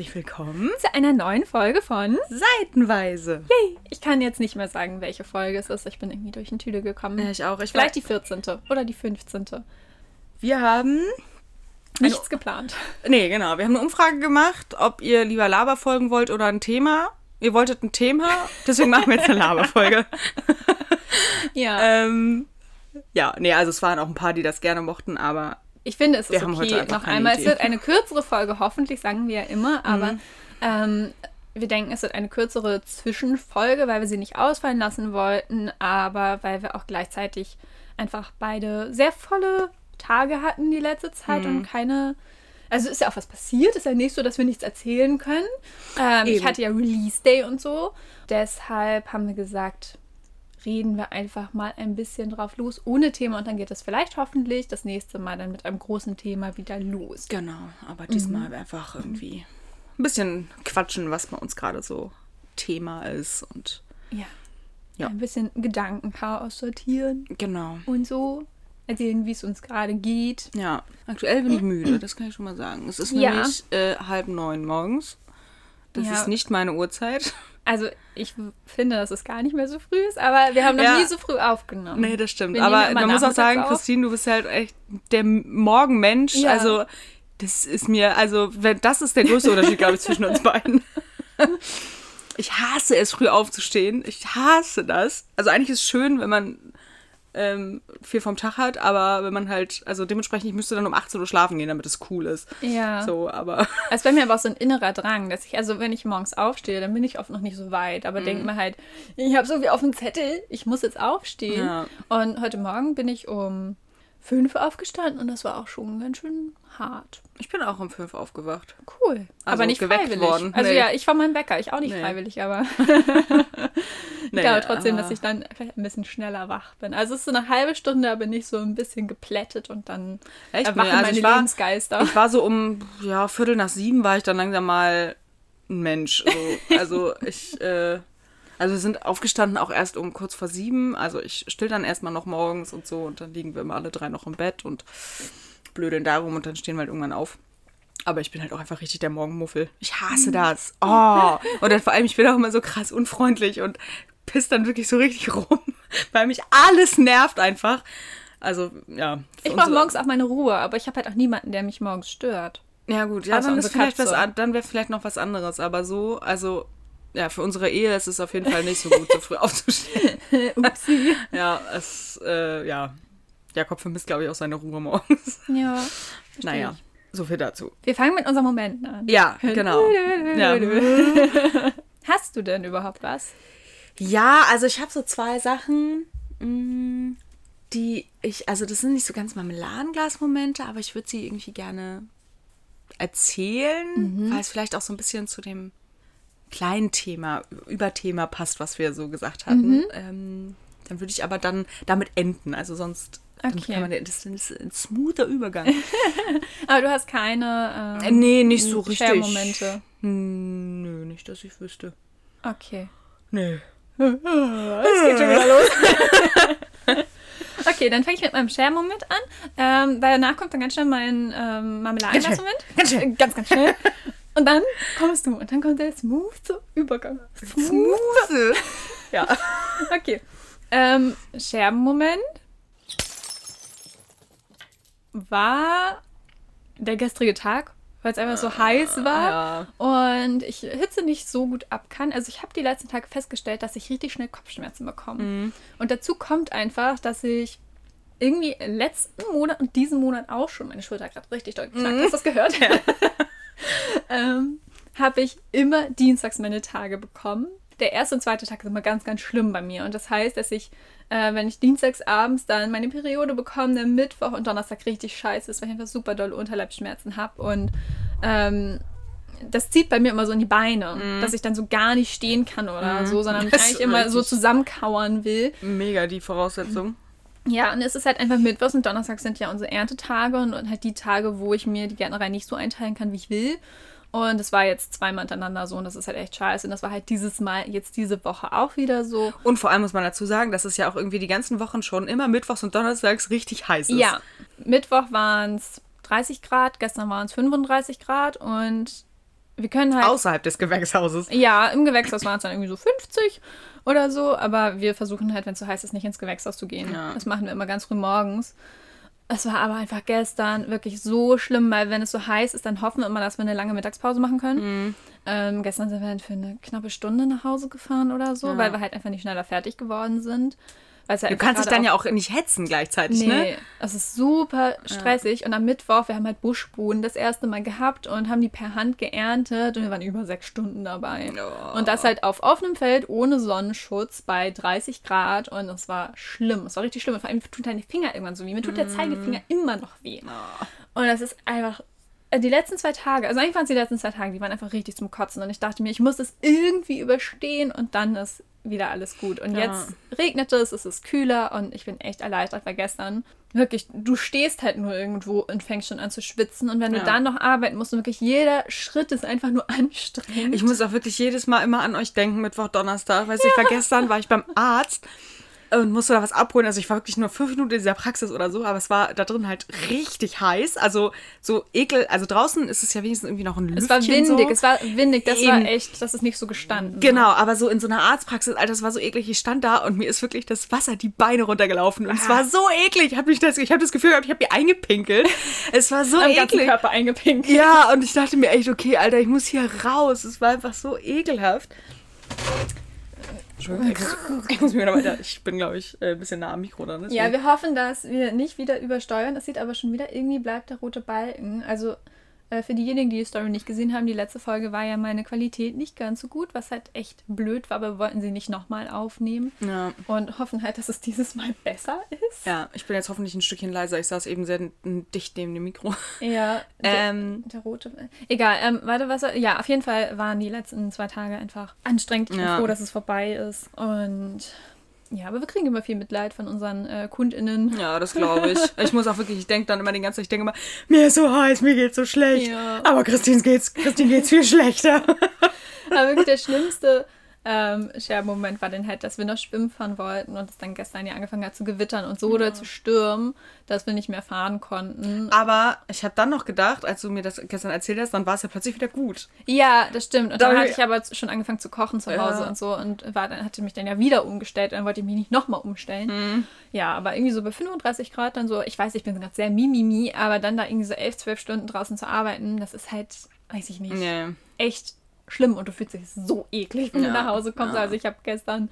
herzlich willkommen zu einer neuen Folge von Seitenweise. Yay! Ich kann jetzt nicht mehr sagen, welche Folge es ist. Ich bin irgendwie durch den Tüde gekommen. Ja, ich auch. Ich Vielleicht die 14. oder die 15. Wir haben nichts geplant. Nee, genau. Wir haben eine Umfrage gemacht, ob ihr lieber Laber folgen wollt oder ein Thema. Ihr wolltet ein Thema, deswegen machen wir jetzt eine Laberfolge. ja. ähm, ja, nee, also es waren auch ein paar, die das gerne mochten, aber ich finde, es ist wir heute okay. Noch einmal, Idee. es wird eine kürzere Folge, hoffentlich, sagen wir ja immer, aber ähm, wir denken, es wird eine kürzere Zwischenfolge, weil wir sie nicht ausfallen lassen wollten, aber weil wir auch gleichzeitig einfach beide sehr volle Tage hatten die letzte Zeit und keine. Also ist ja auch was passiert, ist ja nicht so, dass wir nichts erzählen können. Ähm, ich hatte ja Release Day und so. Deshalb haben wir gesagt, reden wir einfach mal ein bisschen drauf los, ohne Thema. Und dann geht es vielleicht hoffentlich das nächste Mal dann mit einem großen Thema wieder los. genau. Aber diesmal einfach irgendwie ein bisschen quatschen, was bei uns gerade so Thema ist und Ja. Ja. Ein bisschen Gedankenchaos sortieren genau. und so. Erzählen, wie es uns gerade geht. Ja, aktuell bin ich müde, das kann ich schon mal sagen. Es ist Ja. nämlich äh, halb neun morgens. Das Ja. ist nicht meine Uhrzeit. Also, ich finde, dass es gar nicht mehr so früh ist, aber wir haben noch Ja. nie so früh aufgenommen. Nee, das stimmt. Wir Aber man muss auch sagen, auf. Christine, du bist halt echt der Morgenmensch. Ja. Also, das ist mir, also, wenn, das ist der größte Unterschied, glaube ich, zwischen uns beiden. Ich hasse es, früh aufzustehen. Ich hasse das. Also, eigentlich ist es schön, wenn man ähm, viel vom Tag hat, aber wenn man halt, also dementsprechend, ich müsste dann um 18 Uhr schlafen gehen, damit es cool ist. Ja. So, aber. Es bei mir aber auch so ein innerer Drang, dass ich, also wenn ich morgens aufstehe, dann bin ich oft noch nicht so weit, aber Mhm. denke mir halt, ich habe so viel auf dem Zettel, ich muss jetzt aufstehen. Ja. Und heute Morgen bin ich um fünf aufgestanden und das war auch schon ganz schön hart. Ich bin auch um 5 aufgewacht. Cool. Also aber nicht geweckt freiwillig. worden. Also Nee. ja, ich war mein Wecker, ich auch nicht Nee. freiwillig, aber ich Nee, glaube trotzdem, aber- dass ich dann vielleicht ein bisschen schneller wach bin. Also es ist so eine halbe Stunde, da bin ich so ein bisschen geplättet und dann Echt? erwachen also meine ich war- Lebensgeister. Ich war so um, ja, Viertel nach sieben war ich dann langsam mal ein Mensch. So. Also ich, äh, also wir sind aufgestanden auch erst um kurz vor sieben. Also ich still dann erstmal noch morgens und so und dann liegen wir immer alle drei noch im Bett und blödeln darum und dann stehen wir halt irgendwann auf. Aber ich bin halt auch einfach richtig der Morgenmuffel. Ich hasse das. Oh. Und dann vor allem, ich bin auch immer so krass unfreundlich und piss dann wirklich so richtig rum, weil mich alles nervt einfach. Also, ja. Ich brauche morgens auch meine Ruhe, aber ich habe halt auch niemanden, der mich morgens stört. Ja, gut, ja, Außer dann ist vielleicht was dann wäre vielleicht noch was anderes. Aber so, also, ja, für unsere Ehe ist es auf jeden Fall nicht so gut, so früh aufzustehen. Upsi. Ja, es, äh, ja. Jakob vermisst, glaube ich, auch seine Ruhe morgens. ja. Naja, ich. so viel dazu. Wir fangen mit unseren Momenten an. Ja, genau. Ja. Hast du denn überhaupt was? Ja, also ich habe so zwei Sachen, mh, die ich, also das sind nicht so ganz Marmeladenglas-Momente, aber ich würde sie irgendwie gerne erzählen, weil es vielleicht auch so ein bisschen zu dem kleinen Thema, Überthema passt, was wir so gesagt hatten. Ähm, dann würde ich aber dann damit enden. Also sonst Okay. kann man, das ist ein smoother Übergang. Aber du hast keine Äh, ähm, nee, nicht so richtig. Share-Momente. Hm, nö, nicht, dass ich wüsste. Okay. Nee. Es geht schon wieder los. okay, dann fange ich mit meinem Share-Moment an. Ähm, danach kommt dann ganz schnell mein ähm, Marmeladenglas-Moment. Ganz schnell. Äh, Ganz, ganz schnell. Und dann kommst du. Und dann kommt der smooth Übergang. Smooth. ja. Okay. Ähm, Scherbenmoment war der gestrige Tag, weil es einfach so heiß war und ich Hitze nicht so gut ab kann. Also ich habe die letzten Tage festgestellt, dass ich richtig schnell Kopfschmerzen bekomme. Und dazu kommt einfach, dass ich irgendwie letzten Monat und diesen Monat auch schon meine Schulter gerade richtig doll geknackt. Hast du das gehört? ähm, habe ich immer dienstags meine Tage bekommen. Der erste und zweite Tag ist immer ganz, ganz schlimm bei mir. Und das heißt, dass ich, äh, wenn ich dienstags abends dann meine Periode bekomme, dann Mittwoch und Donnerstag richtig scheiße ist, weil ich einfach super dolle Unterleibsschmerzen habe. Und ähm, das zieht bei mir immer so in die Beine, dass ich dann so gar nicht stehen kann oder so, sondern mich Das eigentlich immer so zusammenkauern will. Mega die Voraussetzung. Ja, und es ist halt einfach Mittwochs und Donnerstags sind ja unsere Erntetage und, und halt die Tage, wo ich mir die Gärtnerei nicht so einteilen kann, wie ich will. Und es war jetzt zweimal hintereinander so und das ist halt echt scheiße. Und das war halt dieses Mal, jetzt diese Woche auch wieder so. Und vor allem muss man dazu sagen, dass es ja auch irgendwie die ganzen Wochen schon immer mittwochs und donnerstags richtig heiß ist. Ja, Mittwoch waren es 30 Grad, gestern waren es 35 Grad und wir können halt. Außerhalb des Gewächshauses. Ja, im Gewächshaus waren es dann irgendwie so 50 oder so, aber wir versuchen halt, wenn es so heiß ist, nicht ins Gewächshaus zu gehen. Ja. Das machen wir immer ganz früh morgens. Es war aber einfach gestern wirklich so schlimm, weil wenn es so heiß ist, dann hoffen wir immer, dass wir eine lange Mittagspause machen können. Mhm. Ähm, gestern sind wir halt für eine knappe Stunde nach Hause gefahren oder so, ja. weil wir halt einfach nicht schneller fertig geworden sind. Ja du kannst dich dann ja auch nicht hetzen gleichzeitig, ne? nee, ne? Es ist super stressig. Ja. Und am Mittwoch, wir haben halt Buschbohnen das erste Mal gehabt und haben die per Hand geerntet und wir waren über sechs Stunden dabei. Oh. Und das halt auf offenem Feld ohne Sonnenschutz bei 30 Grad und es war schlimm. Es war richtig schlimm. Und vor allem tun deine Finger irgendwann so weh. Mir tut der mm. Zeigefinger immer noch weh. Oh. Und das ist einfach äh, die letzten zwei Tage, also eigentlich waren es die letzten zwei Tage, die waren einfach richtig zum Kotzen. Und ich dachte mir, ich muss es irgendwie überstehen und dann ist wieder alles gut. Und ja. jetzt regnet es, es ist kühler und ich bin echt erleichtert, weil gestern wirklich, du stehst halt nur irgendwo und fängst schon an zu schwitzen. Und wenn ja. du dann noch arbeiten musst, und wirklich jeder Schritt ist einfach nur anstrengend. Ich muss auch wirklich jedes Mal immer an euch denken, Mittwoch, Donnerstag. Weißt du, ja. ich war gestern, war ich beim Arzt und musste da was abholen. Also ich war wirklich nur fünf Minuten in dieser Praxis oder so, aber es war da drin halt richtig heiß. Also so ekel. Also draußen ist es ja wenigstens irgendwie noch ein Lüftchen. Es war windig, so. es war windig. Das Eben. war echt, das ist nicht so gestanden. Genau, aber so in so einer Arztpraxis, Alter, das war so eklig. Ich stand da und mir ist wirklich das Wasser die Beine runtergelaufen und ah. es war so eklig. Ich habe das, ich habe das Gefühl gehabt, ich habe mir eingepinkelt. Es war so Am eklig. ganzen Körper eingepinkelt. Ja, und ich dachte mir echt, okay, Alter, ich muss hier raus. Es war einfach so ekelhaft. Entschuldigung, ich muss, mir wieder weiter. Ich bin, glaube ich, äh, ein bisschen nah am Mikro dann. Deswegen. Ja, wir hoffen, dass wir nicht wieder übersteuern. Es sieht aber schon wieder, irgendwie bleibt der rote Balken. Also äh, für diejenigen, die die Story nicht gesehen haben, die letzte Folge war ja meine Qualität nicht ganz so gut, was halt echt blöd war, aber wir wollten sie nicht nochmal aufnehmen. Ja. Und hoffen halt, dass es dieses Mal besser ist. Ja, ich bin jetzt hoffentlich ein Stückchen leiser. Ich saß eben sehr dicht neben dem Mikro. Ja, ähm, der, der rote. Egal, ähm, warte, was. Ja, auf jeden Fall waren die letzten zwei Tage einfach anstrengend. Ich bin ja. froh, dass es vorbei ist. Und ja, aber wir kriegen immer viel Mitleid von unseren äh, KundInnen. Ja, das glaube ich. Ich muss auch wirklich, ich denke dann immer den ganzen Tag, ich denke immer, mir ist so heiß, mir geht's so schlecht. Ja. Aber Christine geht's, Christine geht's viel schlechter. aber wirklich der schlimmste ähm, Share-Moment war dann halt, dass wir noch schwimmen fahren wollten und es dann gestern ja angefangen hat zu gewittern und so ja. oder zu stürmen, dass wir nicht mehr fahren konnten. Aber ich habe dann noch gedacht, als du mir das gestern erzählt hast, dann war es ja plötzlich wieder gut. Ja, das stimmt. Und dann, dann hatte ich aber schon angefangen zu kochen zu Hause ja. und so und war, dann hatte mich dann ja wieder umgestellt und dann wollte ich mich nicht nochmal umstellen. Mhm. Ja, aber irgendwie so bei 35 Grad dann so, ich weiß, ich bin gerade sehr mimimi, aber dann da irgendwie so 11, 12 Stunden draußen zu arbeiten, das ist halt, weiß ich nicht, nee. echt schlimm und du fühlst dich so eklig, wenn ja, du nach Hause kommst. Ja. Also ich habe gestern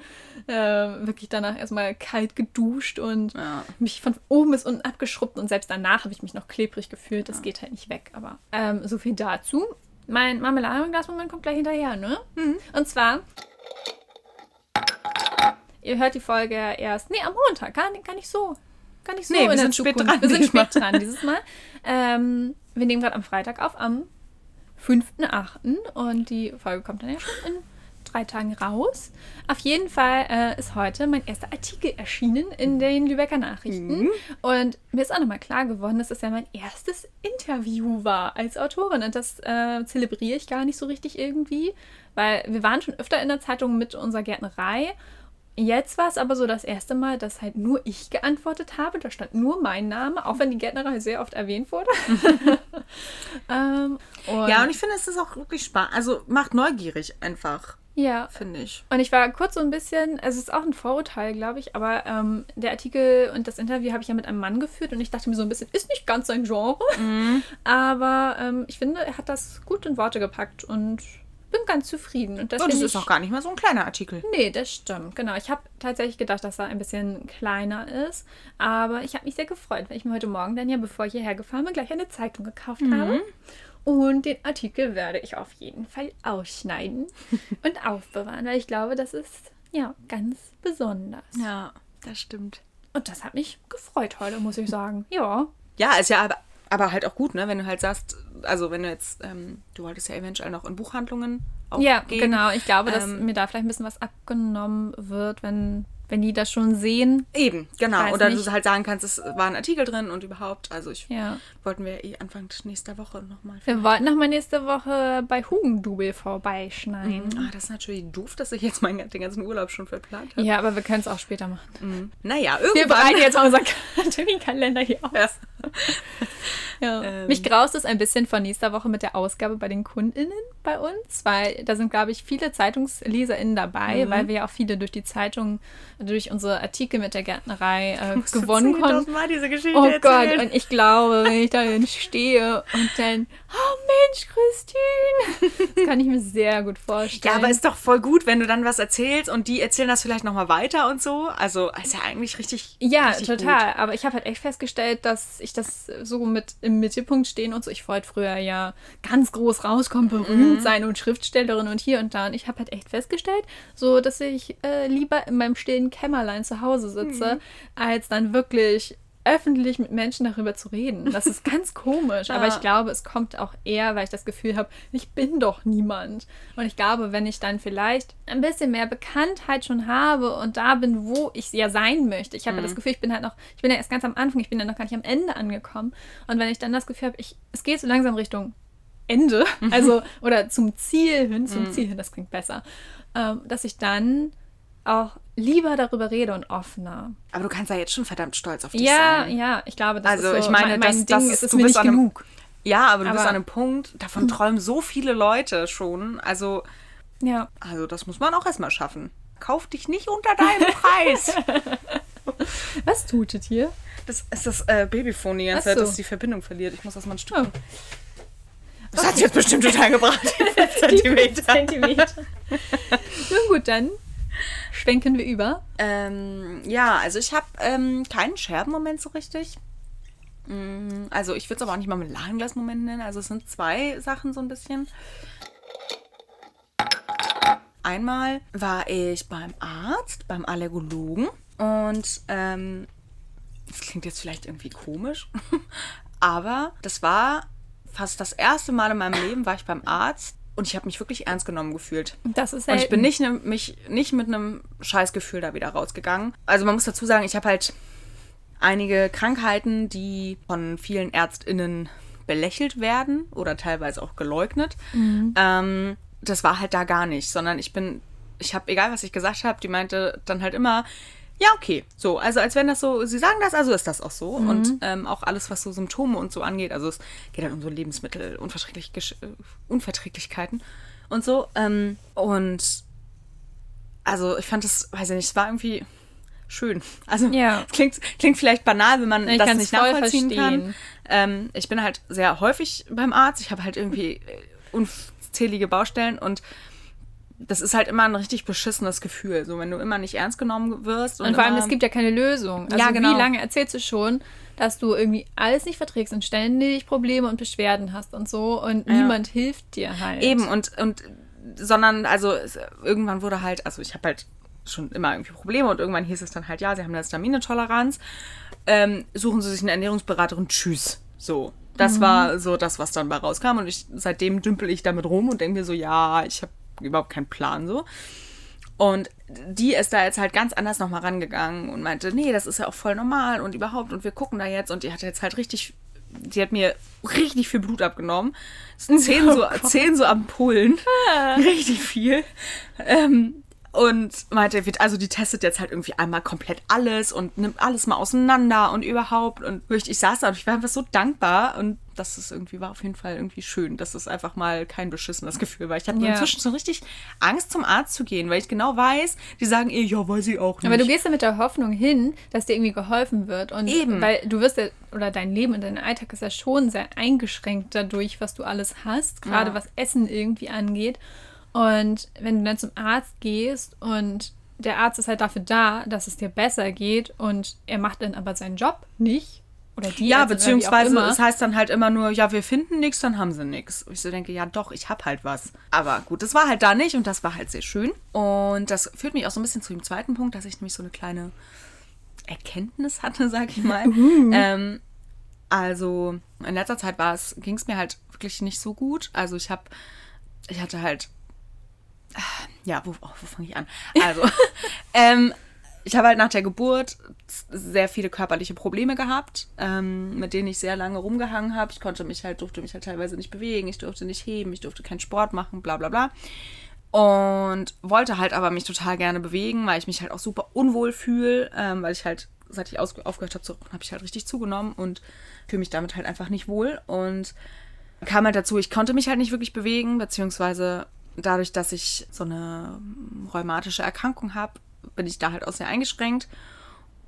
äh, wirklich danach erstmal kalt geduscht und ja. mich von oben bis unten abgeschrubbt und selbst danach habe ich mich noch klebrig gefühlt. Das geht halt nicht weg. Aber ähm, so viel dazu. Mein Marmeladenglas-Moment kommt gleich hinterher, ne? Mhm. Und zwar Ihr hört die Folge erst. Nee, am Montag. Gar, gar nicht so. Gar nicht so. Nee, wir sind spät dran. Wir sind spät dran dieses Mal. Ähm, wir nehmen gerade am Freitag auf, am 5.8. Und die Folge kommt dann ja schon in drei Tagen raus. Auf jeden Fall äh, ist heute mein erster Artikel erschienen in den Lübecker Nachrichten. Mhm. Und mir ist auch nochmal klar geworden, dass das ja mein erstes Interview war als Autorin. Und das äh, zelebriere ich gar nicht so richtig irgendwie, weil wir waren schon öfter in der Zeitung mit unserer Gärtnerei Jetzt war es aber so das erste Mal, dass halt nur ich geantwortet habe. Da stand nur mein Name, auch wenn die Gärtnerei sehr oft erwähnt wurde. ähm, und ja, und ich finde, es ist auch wirklich spannend. Also macht neugierig einfach. Ja. Finde ich. Und ich war kurz so ein bisschen, also es ist auch ein Vorurteil, glaube ich, aber ähm, der Artikel und das Interview habe ich ja mit einem Mann geführt und ich dachte mir so ein bisschen, ist nicht ganz sein Genre. Mhm. Aber ähm, ich finde, er hat das gut in Worte gepackt und bin ganz zufrieden. Und das, und das ist auch gar nicht mal so ein kleiner Artikel. Nee, das stimmt. Genau. Ich habe tatsächlich gedacht, dass er ein bisschen kleiner ist. Aber ich habe mich sehr gefreut, weil ich mir heute Morgen dann ja, bevor ich hierher gefahren bin, gleich eine Zeitung gekauft mhm. habe. Und den Artikel werde ich auf jeden Fall ausschneiden und aufbewahren, weil ich glaube, das ist ja ganz besonders. Ja, das stimmt. Und das hat mich gefreut heute, muss ich sagen. Ja. Ja, ist ja aber aber halt auch gut, ne? Wenn du halt sagst, also wenn du jetzt, ähm, du wolltest ja eventuell noch in Buchhandlungen auch Ja, gehen. genau. Ich glaube, dass ähm, mir da vielleicht ein bisschen was abgenommen wird, wenn wenn die das schon sehen. Eben, genau. Oder nicht. du halt sagen kannst, es war ein Artikel drin und überhaupt. Also ich ja. wollten wir eh Anfang nächster Woche nochmal. Wir wollten nochmal nächste Woche bei Hugendubel vorbeischneiden. Mhm. Ah, das ist natürlich doof, dass ich jetzt meinen, den ganzen Urlaub schon verplant habe. Ja, aber wir können es auch später machen. Mhm. Naja, irgendwann. Wir bereiten jetzt unseren Terminkalender hier aus. Ja. Ja. Ähm. Mich graust es ein bisschen von nächster Woche mit der Ausgabe bei den KundInnen bei uns, weil da sind, glaube ich, viele ZeitungsleserInnen dabei, mhm. weil wir ja auch viele durch die Zeitung, durch unsere Artikel mit der Gärtnerei äh, gewonnen konnten. Mal diese Geschichte oh erzählen. Gott, und ich glaube, wenn ich da stehe und dann, oh Mensch, Christine, das kann ich mir sehr gut vorstellen. Ja, aber ist doch voll gut, wenn du dann was erzählst und die erzählen das vielleicht nochmal weiter und so. Also ist ja eigentlich richtig. Ja, richtig total. Gut. Aber ich habe halt echt festgestellt, dass ich das so mit im Mittelpunkt stehen und so. Ich wollte früher ja ganz groß rauskommen, berühmt mhm. sein und Schriftstellerin und hier und da. Und ich habe halt echt festgestellt, so dass ich äh, lieber in meinem stillen Kämmerlein zu Hause sitze, mhm. als dann wirklich öffentlich mit Menschen darüber zu reden. Das ist ganz komisch, aber ich glaube, es kommt auch eher, weil ich das Gefühl habe, ich bin doch niemand. Und ich glaube, wenn ich dann vielleicht ein bisschen mehr Bekanntheit schon habe und da bin, wo ich ja sein möchte. Ich habe mhm. ja das Gefühl, ich bin halt noch, ich bin ja erst ganz am Anfang, ich bin ja noch gar nicht am Ende angekommen. Und wenn ich dann das Gefühl habe, ich, es geht so langsam Richtung Ende, also oder zum Ziel hin, zum mhm. Ziel hin, das klingt besser, ähm, dass ich dann auch lieber darüber rede und offener. Aber du kannst ja jetzt schon verdammt stolz auf dich ja, sein. Ja, ja, ich glaube, das also, ist so ich meine, mein, mein das, Ding, das, ist mir nicht einem, genug. Ja, aber du aber, bist an einem Punkt, davon hm. träumen so viele Leute schon. Also, ja. Also, das muss man auch erstmal schaffen. Kauf dich nicht unter deinem Preis. Was tutet hier? Das ist das äh, Babyphone die ganze Zeit, so. dass die Verbindung verliert. Ich muss das mal ein Stück. Oh. Das okay. hat jetzt bestimmt total gebracht. Zentimeter. Zentimeter. Nun gut, dann Schwenken wir über? Ähm, ja, also ich habe ähm, keinen Scherbenmoment so richtig. Mm, also ich würde es aber auch nicht mal mit Lachenglas-Moment nennen. Also es sind zwei Sachen so ein bisschen. Einmal war ich beim Arzt, beim Allergologen und ähm, das klingt jetzt vielleicht irgendwie komisch, aber das war fast das erste Mal in meinem Leben war ich beim Arzt und ich habe mich wirklich ernst genommen gefühlt. Das ist selten. Und ich bin nicht, ne, mich, nicht mit einem Scheißgefühl da wieder rausgegangen. Also man muss dazu sagen, ich habe halt einige Krankheiten, die von vielen ÄrztInnen belächelt werden oder teilweise auch geleugnet. Mhm. Ähm, das war halt da gar nicht, sondern ich bin, ich habe, egal was ich gesagt habe, die meinte dann halt immer, ja, okay. So, also als wenn das so, sie sagen das, also ist das auch so. Mhm. Und ähm, auch alles, was so Symptome und so angeht, also es geht halt um so Lebensmittel, Unverträglich äh, Unverträglichkeiten und so. Ähm, und also ich fand das, weiß ich nicht, es war irgendwie schön. Also ja. klingt, klingt vielleicht banal, wenn man ich das nicht nachvollziehen verstehen. kann. Ähm, ich bin halt sehr häufig beim Arzt. Ich habe halt irgendwie äh, unzählige Baustellen und das ist halt immer ein richtig beschissenes Gefühl, so wenn du immer nicht ernst genommen wirst. Und, und vor allem, es gibt ja keine Lösung. Also ja, genau. wie lange erzählst du schon, dass du irgendwie alles nicht verträgst und ständig Probleme und Beschwerden hast und so und ja. niemand hilft dir halt. Eben und, und sondern also es, irgendwann wurde halt, also ich habe halt schon immer irgendwie Probleme und irgendwann hieß es dann halt, ja, sie haben eine Staminetoleranz, ähm, suchen sie sich eine Ernährungsberaterin, tschüss. So. Das mhm. war so das, was dann bei rauskam und ich seitdem dümpel ich damit rum und denke mir so, ja, ich habe überhaupt keinen Plan so. Und die ist da jetzt halt ganz anders nochmal rangegangen und meinte, nee, das ist ja auch voll normal und überhaupt und wir gucken da jetzt und die hat jetzt halt richtig, die hat mir richtig viel Blut abgenommen. Zehn, oh so, zehn so am Pullen. Ah. Richtig viel. Ähm, und meinte, also die testet jetzt halt irgendwie einmal komplett alles und nimmt alles mal auseinander und überhaupt. Und ich saß da und ich war einfach so dankbar und das ist irgendwie, war auf jeden Fall irgendwie schön, dass es einfach mal kein beschissenes Gefühl war. Ich hatte ja. inzwischen so richtig Angst, zum Arzt zu gehen, weil ich genau weiß, die sagen eh, ja, weiß ich auch nicht. Aber du gehst ja mit der Hoffnung hin, dass dir irgendwie geholfen wird. Und Eben. Weil du wirst ja, oder dein Leben und dein Alltag ist ja schon sehr eingeschränkt dadurch, was du alles hast, gerade ja. was Essen irgendwie angeht. Und wenn du dann zum Arzt gehst und der Arzt ist halt dafür da, dass es dir besser geht und er macht dann aber seinen Job nicht. Oder die ja, beziehungsweise es heißt dann halt immer nur, ja, wir finden nichts, dann haben sie nichts. Ich so denke, ja doch, ich hab halt was. Aber gut, das war halt da nicht und das war halt sehr schön. Und das führt mich auch so ein bisschen zu dem zweiten Punkt, dass ich nämlich so eine kleine Erkenntnis hatte, sag ich mal. Mhm. Ähm, also in letzter Zeit ging es mir halt wirklich nicht so gut. Also ich habe, ich hatte halt ja, wo, oh, wo fange ich an? Also, ähm, ich habe halt nach der Geburt sehr viele körperliche Probleme gehabt, ähm, mit denen ich sehr lange rumgehangen habe. Ich konnte mich halt, durfte mich halt teilweise nicht bewegen, ich durfte nicht heben, ich durfte keinen Sport machen, bla bla bla. Und wollte halt aber mich total gerne bewegen, weil ich mich halt auch super unwohl fühle, ähm, weil ich halt seit ich aufgehört habe zu rauchen, habe ich halt richtig zugenommen und fühle mich damit halt einfach nicht wohl. Und kam halt dazu, ich konnte mich halt nicht wirklich bewegen, beziehungsweise dadurch, dass ich so eine rheumatische Erkrankung habe, bin ich da halt auch sehr eingeschränkt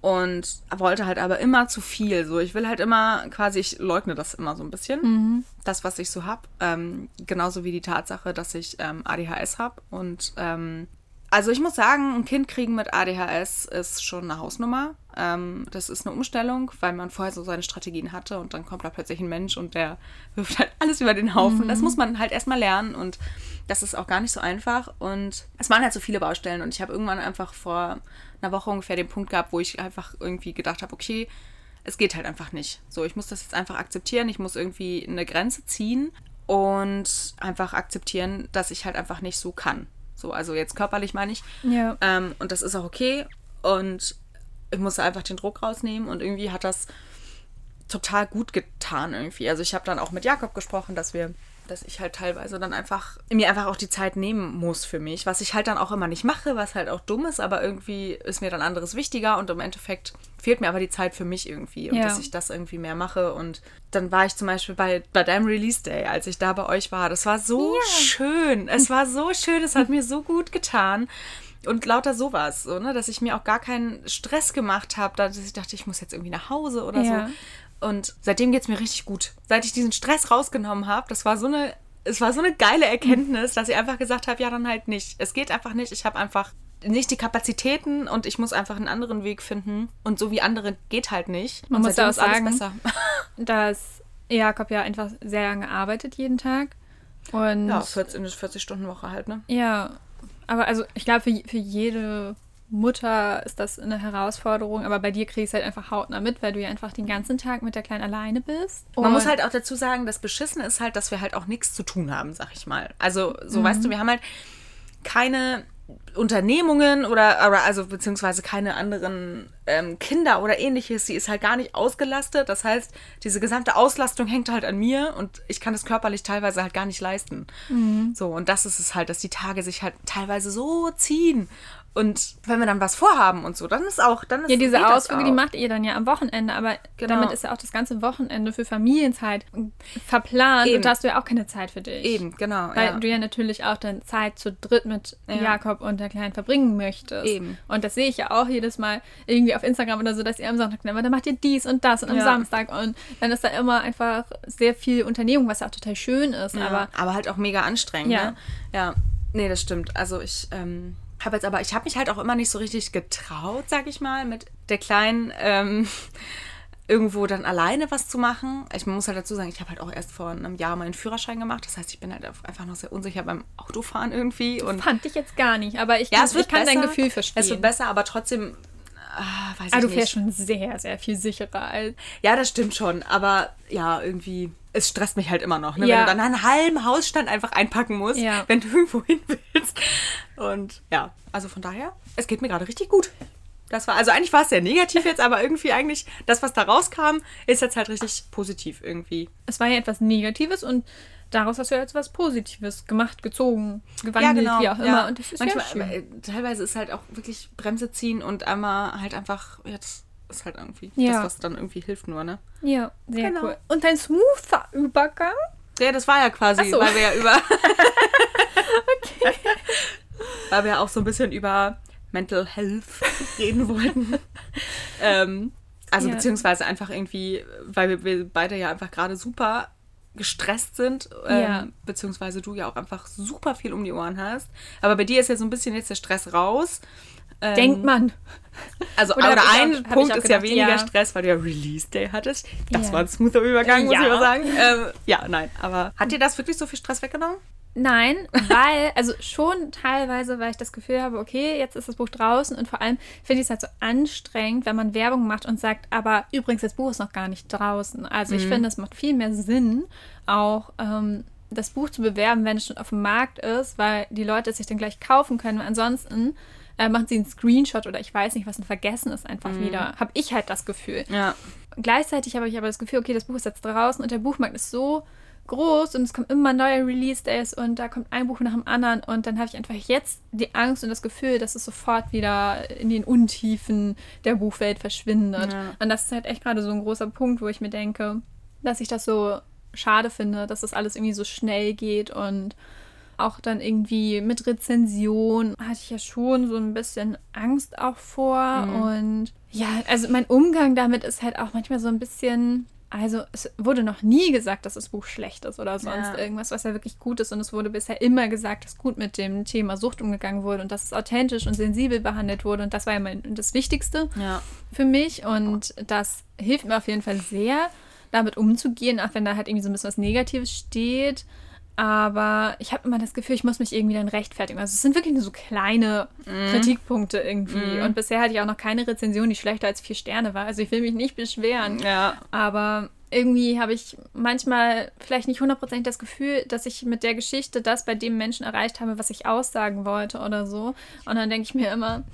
und wollte halt aber immer zu viel. So, ich will halt immer quasi, ich leugne das immer so ein bisschen, mhm. das, was ich so habe. Ähm, genauso wie die Tatsache, dass ich ähm, ADHS habe. Und ähm, also ich muss sagen, ein Kind kriegen mit ADHS ist schon eine Hausnummer. Ähm, das ist eine Umstellung, weil man vorher so seine Strategien hatte und dann kommt da plötzlich ein Mensch und der wirft halt alles über den Haufen. Mhm. Das muss man halt erstmal lernen und das ist auch gar nicht so einfach. Und es waren halt so viele Baustellen und ich habe irgendwann einfach vor einer Woche ungefähr den Punkt gehabt, wo ich einfach irgendwie gedacht habe, okay, es geht halt einfach nicht. So, ich muss das jetzt einfach akzeptieren, ich muss irgendwie eine Grenze ziehen und einfach akzeptieren, dass ich halt einfach nicht so kann. So, also jetzt körperlich meine ich. Ja. Ähm, und das ist auch okay. Und ich musste einfach den Druck rausnehmen und irgendwie hat das total gut getan irgendwie. Also ich habe dann auch mit Jakob gesprochen, dass wir dass ich halt teilweise dann einfach mir einfach auch die Zeit nehmen muss für mich, was ich halt dann auch immer nicht mache, was halt auch dumm ist, aber irgendwie ist mir dann anderes wichtiger und im Endeffekt fehlt mir aber die Zeit für mich irgendwie und ja. dass ich das irgendwie mehr mache und dann war ich zum Beispiel bei, bei deinem Release Day, als ich da bei euch war. Das war so ja. schön. Es war so schön. Es hat mir so gut getan. Und lauter sowas, so, ne, dass ich mir auch gar keinen Stress gemacht habe, dass ich dachte, ich muss jetzt irgendwie nach Hause oder ja. so. Und seitdem geht es mir richtig gut. Seit ich diesen Stress rausgenommen habe, das war so eine, es war so eine geile Erkenntnis, dass ich einfach gesagt habe, ja, dann halt nicht. Es geht einfach nicht. Ich habe einfach nicht die Kapazitäten und ich muss einfach einen anderen Weg finden. Und so wie andere geht halt nicht. Man und muss auch sagen, dass Jakob ja einfach sehr lange arbeitet jeden Tag. Und ja, 40, 40 Stunden Woche halt, ne? Ja, aber also ich glaube, für, für jede Mutter ist das eine Herausforderung, aber bei dir kriegst du halt einfach hautnah mit, weil du ja einfach den ganzen Tag mit der Kleinen alleine bist. Und Man muss halt auch dazu sagen, das Beschissene ist halt, dass wir halt auch nichts zu tun haben, sag ich mal. Also, so mhm. weißt du, wir haben halt keine Unternehmungen oder, also beziehungsweise keine anderen ähm, Kinder oder ähnliches. Sie ist halt gar nicht ausgelastet. Das heißt, diese gesamte Auslastung hängt halt an mir und ich kann das körperlich teilweise halt gar nicht leisten. Mhm. So, und das ist es halt, dass die Tage sich halt teilweise so ziehen. Und wenn wir dann was vorhaben und so, dann ist auch, dann ist Ja, diese Ausflüge, die macht ihr dann ja am Wochenende, aber genau. damit ist ja auch das ganze Wochenende für Familienzeit verplant Eben. und da hast du ja auch keine Zeit für dich. Eben, genau. Weil ja. du ja natürlich auch dann Zeit zu dritt mit ja. Jakob und der Kleinen verbringen möchtest. Eben. Und das sehe ich ja auch jedes Mal irgendwie auf Instagram oder so, dass ihr am Sonntag, aber dann macht ihr dies und das und am ja. Samstag und dann ist da immer einfach sehr viel Unternehmung, was ja auch total schön ist. Aber, aber halt auch mega anstrengend, ja. Ne? Ja. Nee, das stimmt. Also ich, ähm, habe jetzt aber, ich habe mich halt auch immer nicht so richtig getraut, sag ich mal, mit der Kleinen ähm, irgendwo dann alleine was zu machen. Ich muss halt dazu sagen, ich habe halt auch erst vor einem Jahr meinen Führerschein gemacht. Das heißt, ich bin halt einfach noch sehr unsicher beim Autofahren irgendwie. Und Fand ich jetzt gar nicht, aber ich, ja, kann, ich kann dein Gefühl verstehen. Es wird besser, aber trotzdem Ah, weiß ah, du fährst schon sehr, sehr viel sicherer als. Ja, das stimmt schon. Aber ja, irgendwie, es stresst mich halt immer noch, ne? Ja. wenn du dann einen halben Hausstand einfach einpacken musst, ja. wenn du irgendwo hin willst. Und ja, also von daher, es geht mir gerade richtig gut. Das war, also eigentlich war es sehr negativ jetzt, aber irgendwie eigentlich, das, was da rauskam, ist jetzt halt richtig positiv irgendwie. Es war ja etwas Negatives und daraus hast du ja jetzt was Positives gemacht, gezogen, gewandelt, ja, genau. wie auch immer. Ja. Und das ist Manchmal, ja schön. Äh, teilweise ist halt auch wirklich Bremse ziehen und einmal halt einfach, jetzt ist halt irgendwie ja. das, was dann irgendwie hilft nur, ne? Ja, sehr genau. cool. Und dein smoother Übergang? Ja, das war ja quasi, so. weil wir ja über. okay. weil wir ja auch so ein bisschen über Mental Health reden wollten. ähm, also ja. beziehungsweise einfach irgendwie, weil wir, wir beide ja einfach gerade super gestresst sind, ähm, ja. beziehungsweise du ja auch einfach super viel um die Ohren hast. Aber bei dir ist ja so ein bisschen jetzt der Stress raus. Ähm, Denkt man. Also, oder, oder ein auch, Punkt ist gedacht, ja weniger ja. Stress, weil du ja Release Day hattest. Das ja. war ein smoother Übergang, muss ich mal sagen. Ähm, ja, nein. Aber hat dir das wirklich so viel Stress weggenommen? Nein, weil, also schon teilweise, weil ich das Gefühl habe, okay, jetzt ist das Buch draußen und vor allem finde ich es halt so anstrengend, wenn man Werbung macht und sagt, aber übrigens, das Buch ist noch gar nicht draußen. Also ich mhm. finde, es macht viel mehr Sinn, auch ähm, das Buch zu bewerben, wenn es schon auf dem Markt ist, weil die Leute es sich dann gleich kaufen können. Ansonsten äh, machen sie einen Screenshot oder ich weiß nicht was und vergessen es einfach mhm. wieder. Habe ich halt das Gefühl. Ja. Gleichzeitig habe ich aber das Gefühl, okay, das Buch ist jetzt draußen und der Buchmarkt ist so groß und es kommen immer neue Release-Days und da kommt ein Buch nach dem anderen und dann habe ich einfach jetzt die Angst und das Gefühl, dass es sofort wieder in den Untiefen der Buchwelt verschwindet. Ja. Und das ist halt echt gerade so ein großer Punkt, wo ich mir denke, dass ich das so schade finde, dass das alles irgendwie so schnell geht und auch dann irgendwie mit Rezension hatte ich ja schon so ein bisschen Angst auch vor. Mhm. Und ja, also mein Umgang damit ist halt auch manchmal so ein bisschen. Also es wurde noch nie gesagt, dass das Buch schlecht ist oder sonst ja. irgendwas, was ja wirklich gut ist. Und es wurde bisher immer gesagt, dass gut mit dem Thema Sucht umgegangen wurde und dass es authentisch und sensibel behandelt wurde. Und das war ja mein, das Wichtigste ja. für mich. Und das hilft mir auf jeden Fall sehr, damit umzugehen, auch wenn da halt irgendwie so ein bisschen was Negatives steht. Aber ich habe immer das Gefühl, ich muss mich irgendwie dann rechtfertigen. Also es sind wirklich nur so kleine mm. Kritikpunkte irgendwie. Mm. Und bisher hatte ich auch noch keine Rezension, die schlechter als vier Sterne war. Also ich will mich nicht beschweren. Ja. Aber irgendwie habe ich manchmal vielleicht nicht hundertprozentig das Gefühl, dass ich mit der Geschichte das bei dem Menschen erreicht habe, was ich aussagen wollte oder so. Und dann denke ich mir immer,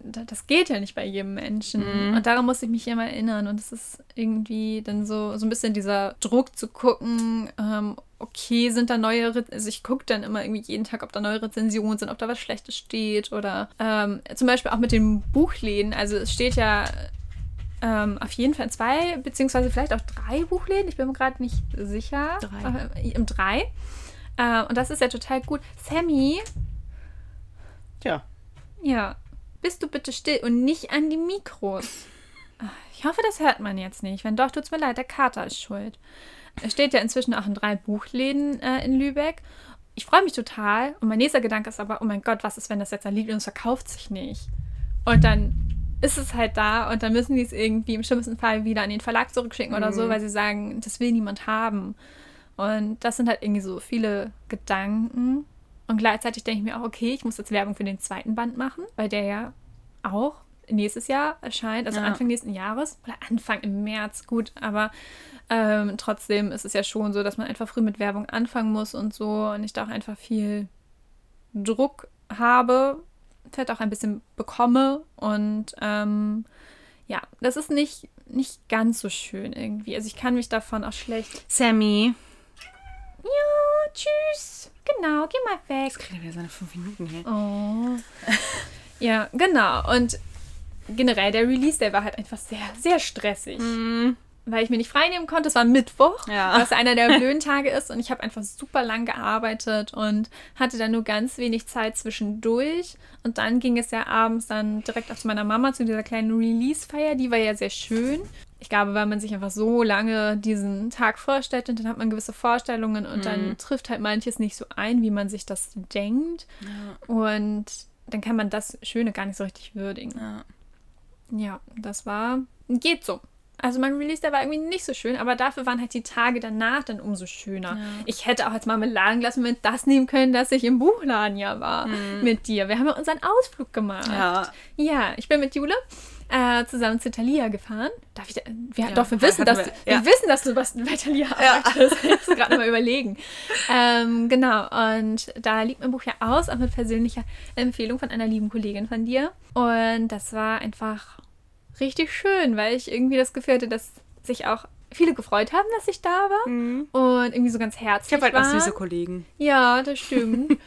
das geht ja nicht bei jedem Menschen. Mhm. Und daran muss ich mich immer erinnern. Und es ist irgendwie dann so, so ein bisschen dieser Druck zu gucken, ähm, okay, sind da neue, Re also ich gucke dann immer irgendwie jeden Tag, ob da neue Rezensionen sind, ob da was Schlechtes steht oder ähm, zum Beispiel auch mit den Buchläden. Also es steht ja ähm, auf jeden Fall zwei, beziehungsweise vielleicht auch drei Buchläden. Ich bin mir gerade nicht sicher. Drei. Äh, Im drei. Äh, und das ist ja total gut. Sammy. Ja. Ja. Bist du bitte still und nicht an die Mikros. Ich hoffe, das hört man jetzt nicht. Wenn doch, tut's mir leid, der Kater ist schuld. Es steht ja inzwischen auch in drei Buchläden äh, in Lübeck. Ich freue mich total. Und mein nächster Gedanke ist aber, oh mein Gott, was ist, wenn das jetzt da liegt und es verkauft sich nicht? Und dann ist es halt da und dann müssen die es irgendwie im schlimmsten Fall wieder an den Verlag zurückschicken mhm. oder so, mhm. weil sie sagen, das will niemand haben. Und das sind halt irgendwie so viele Gedanken. Und gleichzeitig denke ich mir auch, okay, ich muss jetzt Werbung für den zweiten Band machen, weil der ja auch nächstes Jahr erscheint, also ja. Anfang nächsten Jahres oder Anfang im März, gut, aber ähm, trotzdem ist es ja schon so, dass man einfach früh mit Werbung anfangen muss und so und ich da auch einfach viel Druck habe, vielleicht auch ein bisschen bekomme und ähm, ja, das ist nicht, nicht ganz so schön irgendwie. Also ich kann mich davon auch schlecht. Sammy. Ja, tschüss. Genau, geh mal weg. Das kriegt er wieder seine fünf Minuten hin. Oh. ja, genau. Und generell der Release, der war halt einfach sehr, sehr stressig. Mm. Weil ich mir nicht freinehmen konnte. Es war Mittwoch, ja. was einer der blöden Tage ist. Und ich habe einfach super lang gearbeitet und hatte dann nur ganz wenig Zeit zwischendurch. Und dann ging es ja abends dann direkt auch zu meiner Mama zu dieser kleinen Release-Feier. Die war ja sehr schön. Ich glaube, weil man sich einfach so lange diesen Tag vorstellt und dann hat man gewisse Vorstellungen und mhm. dann trifft halt manches nicht so ein, wie man sich das denkt. Ja. Und dann kann man das Schöne gar nicht so richtig würdigen. Ja. Ja, das war. Geht so. Also mein Release, der war irgendwie nicht so schön, aber dafür waren halt die Tage danach dann umso schöner. Ja. Ich hätte auch als Marmeladenglas mit das nehmen können, dass ich im Buchladen ja war mhm. mit dir. Wir haben ja unseren Ausflug gemacht. Ja, ja ich bin mit Jule äh, zusammen zu Thalia gefahren. Darf ich, wir, ja, doch, wir wissen, dass, wir, du, ja. wir wissen, dass du was bei Thalia arbeitest. Ja. Ich muss gerade mal überlegen. Ähm, genau, und da liegt mein Buch ja aus, auch mit persönlicher Empfehlung von einer lieben Kollegin von dir. Und das war einfach richtig schön, weil ich irgendwie das Gefühl hatte, dass sich auch viele gefreut haben, dass ich da war. Mhm. Und irgendwie so ganz herzlich. Ich habe halt auch süße Kollegen. Ja, das stimmt.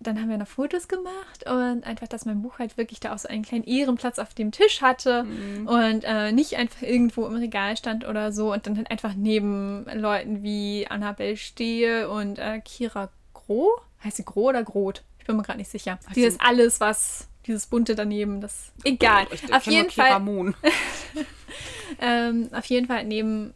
dann haben wir noch Fotos gemacht und einfach, dass mein Buch halt wirklich da auch so einen kleinen Ehrenplatz auf dem Tisch hatte mhm. und äh, nicht einfach irgendwo im Regal stand oder so und dann halt einfach neben Leuten wie Annabelle Stehe und äh, Kira Groh. Heißt sie Groh oder Groth? Ich bin mir gerade nicht sicher. Ach, Dieses alles, was dieses bunte daneben, das egal. Ich, ich auf jeden Fall. ähm, auf jeden Fall neben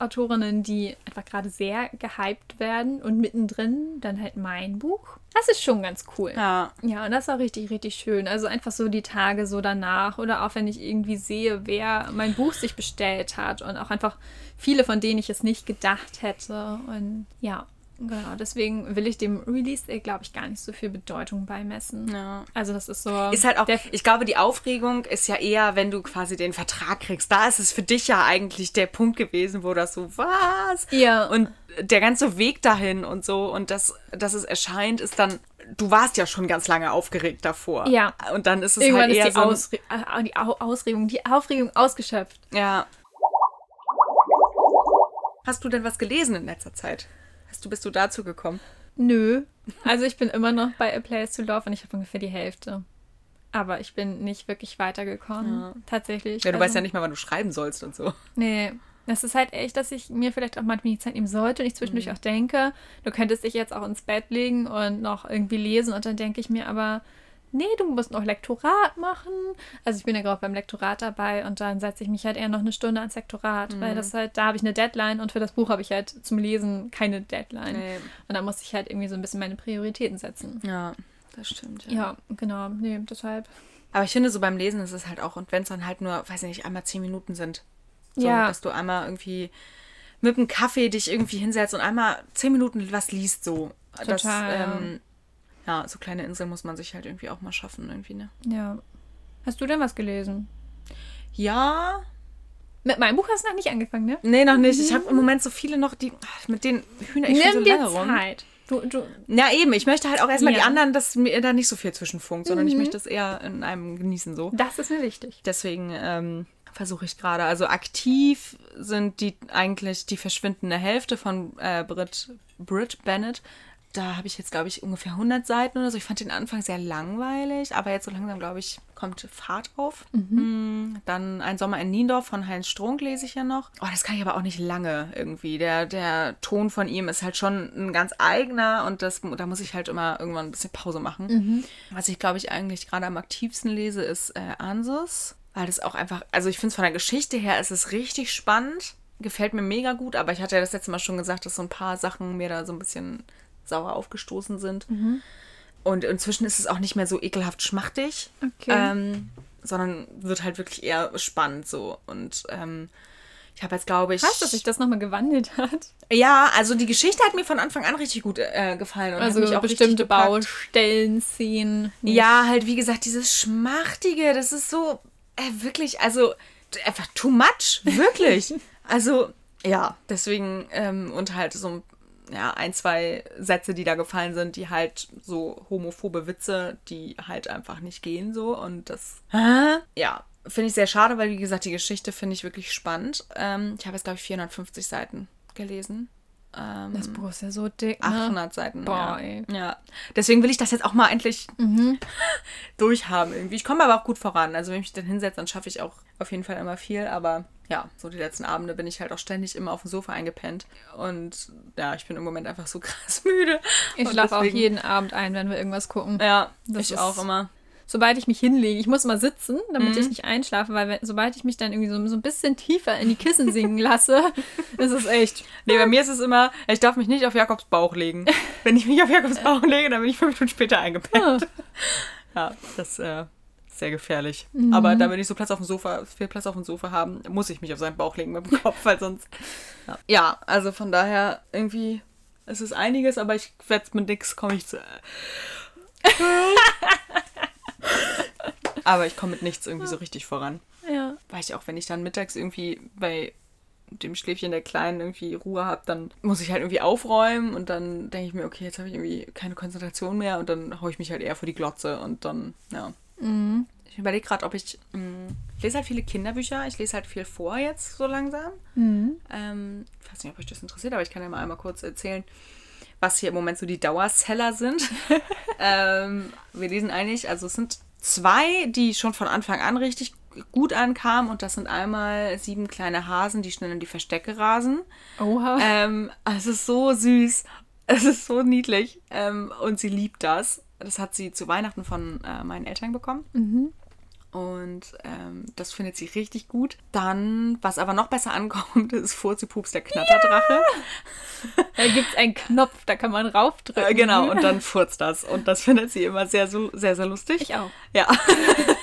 Autorinnen, die einfach gerade sehr gehypt werden und mittendrin dann halt mein Buch. Das ist schon ganz cool. Ja. Ja, und das war richtig, richtig schön. Also einfach so die Tage so danach oder auch wenn ich irgendwie sehe, wer mein Buch sich bestellt hat und auch einfach viele, von denen ich es nicht gedacht hätte. Und ja, Genau, deswegen will ich dem Release, glaube ich, gar nicht so viel Bedeutung beimessen. Ja. Also das ist so. Ist halt auch, ich glaube, die Aufregung ist ja eher, wenn du quasi den Vertrag kriegst. Da ist es für dich ja eigentlich der Punkt gewesen, wo das so, was? Ja. Und der ganze Weg dahin und so und das, dass es erscheint, ist dann, du warst ja schon ganz lange aufgeregt davor. Ja. Und dann ist es Irgendwann halt eher ist die, so Ausre äh, die Ausregung, die Aufregung ausgeschöpft. Ja. Hast du denn was gelesen in letzter Zeit? Hast du, bist du dazu gekommen? Nö. Also ich bin immer noch bei A Place to Love und ich habe ungefähr die Hälfte. Aber ich bin nicht wirklich weitergekommen. Ja. Tatsächlich. Ja, du also, weißt ja nicht mal, wann du schreiben sollst und so. Nee. Das ist halt echt, dass ich mir vielleicht auch manchmal die Zeit nehmen sollte und ich zwischendurch mhm. auch denke, du könntest dich jetzt auch ins Bett legen und noch irgendwie lesen und dann denke ich mir aber, nee, du musst noch Lektorat machen. Also ich bin ja gerade beim Lektorat dabei und dann setze ich mich halt eher noch eine Stunde ans Lektorat, mhm. weil das halt, da habe ich eine Deadline und für das Buch habe ich halt zum Lesen keine Deadline. Nee. Und da muss ich halt irgendwie so ein bisschen meine Prioritäten setzen. Ja, das stimmt. Ja, ja genau. Nee, deshalb. Aber ich finde, so beim Lesen ist es halt auch, und wenn es dann halt nur, weiß ich nicht, einmal zehn Minuten sind, so, ja. dass du einmal irgendwie mit einem Kaffee dich irgendwie hinsetzt und einmal zehn Minuten was liest, so. Total, das, ähm, ja. so kleine Inseln muss man sich halt irgendwie auch mal schaffen, irgendwie, ne? Ja. Hast du denn was gelesen? Ja. Mit meinem Buch hast du noch nicht angefangen, ne? Nee, noch nicht. Ich habe im Moment so viele noch, die mit den Hühner ich Nimm so lange rum. Zeit. Du, du. Ja, eben. Ich möchte halt auch erstmal ja. die anderen, dass mir da nicht so viel zwischenfunkt, sondern mhm. ich möchte es eher in einem genießen so. Das ist mir wichtig. Deswegen, ähm, versuche ich gerade. Also aktiv sind die eigentlich die verschwindende Hälfte von äh, Brit, Brit Bennett. Da habe ich jetzt, glaube ich, ungefähr 100 Seiten oder so. Ich fand den Anfang sehr langweilig, aber jetzt so langsam, glaube ich, kommt Fahrt auf. Mhm. Mm, dann Ein Sommer in Niendorf von Heinz Strunk lese ich ja noch. Oh, das kann ich aber auch nicht lange irgendwie. Der, der Ton von ihm ist halt schon ein ganz eigener und das, da muss ich halt immer irgendwann ein bisschen Pause machen. Mhm. Was ich, glaube ich, eigentlich gerade am aktivsten lese, ist äh, Ansus weil das auch einfach, also ich finde es von der Geschichte her ist es richtig spannend, gefällt mir mega gut, aber ich hatte ja das letzte Mal schon gesagt, dass so ein paar Sachen mir da so ein bisschen sauer aufgestoßen sind. Mhm. Und inzwischen ist es auch nicht mehr so ekelhaft schmachtig, okay. ähm, sondern wird halt wirklich eher spannend so. Und ähm, ich habe jetzt, glaube ich. Weißt dass sich das nochmal gewandelt hat? Ja, also die Geschichte hat mir von Anfang an richtig gut äh, gefallen. Und also mich auch bestimmte Baustellen, Szenen. Ja, halt wie gesagt, dieses Schmachtige, das ist so äh, wirklich, also einfach too much, wirklich. also ja, deswegen ähm, und halt so ja, ein, zwei Sätze, die da gefallen sind, die halt so homophobe Witze, die halt einfach nicht gehen so und das, ja, finde ich sehr schade, weil wie gesagt, die Geschichte finde ich wirklich spannend. Ähm, ich habe jetzt, glaube ich, 450 Seiten gelesen. Ähm, das Buch ist ja so dick. Ne? 800 Seiten. Boah, ja. ja. Deswegen will ich das jetzt auch mal endlich mhm. durchhaben irgendwie. Ich komme aber auch gut voran. Also wenn ich mich dann hinsetze, dann schaffe ich auch auf jeden Fall immer viel. Aber ja, so die letzten Abende bin ich halt auch ständig immer auf dem Sofa eingepennt. Und ja, ich bin im Moment einfach so krass müde. Ich schlafe auch jeden Abend ein, wenn wir irgendwas gucken. Ja, das ich auch immer sobald ich mich hinlege, ich muss mal sitzen, damit mhm. ich nicht einschlafe, weil wenn, sobald ich mich dann irgendwie so, so ein bisschen tiefer in die Kissen singen lasse, ist es echt. Nee, bei mir ist es immer, ich darf mich nicht auf Jakobs Bauch legen. Wenn ich mich auf Jakobs Bauch lege, dann bin ich fünf Minuten später eingepennt. Ja, das äh, ist sehr gefährlich. Mhm. Aber da wir nicht so Platz auf dem Sofa, viel Platz auf dem Sofa haben, muss ich mich auf seinen Bauch legen mit dem Kopf, weil sonst. Ja, ja also von daher irgendwie. Es ist einiges, aber ich werde mit nix komme ich zu. Aber ich komme mit nichts irgendwie so richtig voran. Ja. Weil ich auch, wenn ich dann mittags irgendwie bei dem Schläfchen der Kleinen irgendwie Ruhe habe, dann muss ich halt irgendwie aufräumen und dann denke ich mir, okay, jetzt habe ich irgendwie keine Konzentration mehr und dann haue ich mich halt eher vor die Glotze und dann, ja. Mhm. Ich überlege gerade, ob ich, mh, ich lese halt viele Kinderbücher, ich lese halt viel vor jetzt so langsam. Mhm. Ähm, ich weiß nicht, ob euch das interessiert, aber ich kann ja mal einmal kurz erzählen, was hier im Moment so die Dauerseller sind. ähm, wir lesen eigentlich, also es sind zwei, die schon von Anfang an richtig gut ankamen. Und das sind einmal sieben kleine Hasen, die schnell in die Verstecke rasen. Oha. Ähm, es ist so süß. Es ist so niedlich. Ähm, und sie liebt das. Das hat sie zu Weihnachten von äh, meinen Eltern bekommen. Mhm. Und ähm, das findet sie richtig gut. Dann, was aber noch besser ankommt, ist Furzi-Pups der Knatterdrache. Ja. Da gibt es einen Knopf, da kann man raufdrücken. Äh, genau, und dann furzt das. Und das findet sie immer sehr, sehr, sehr lustig. Ich auch. Ja.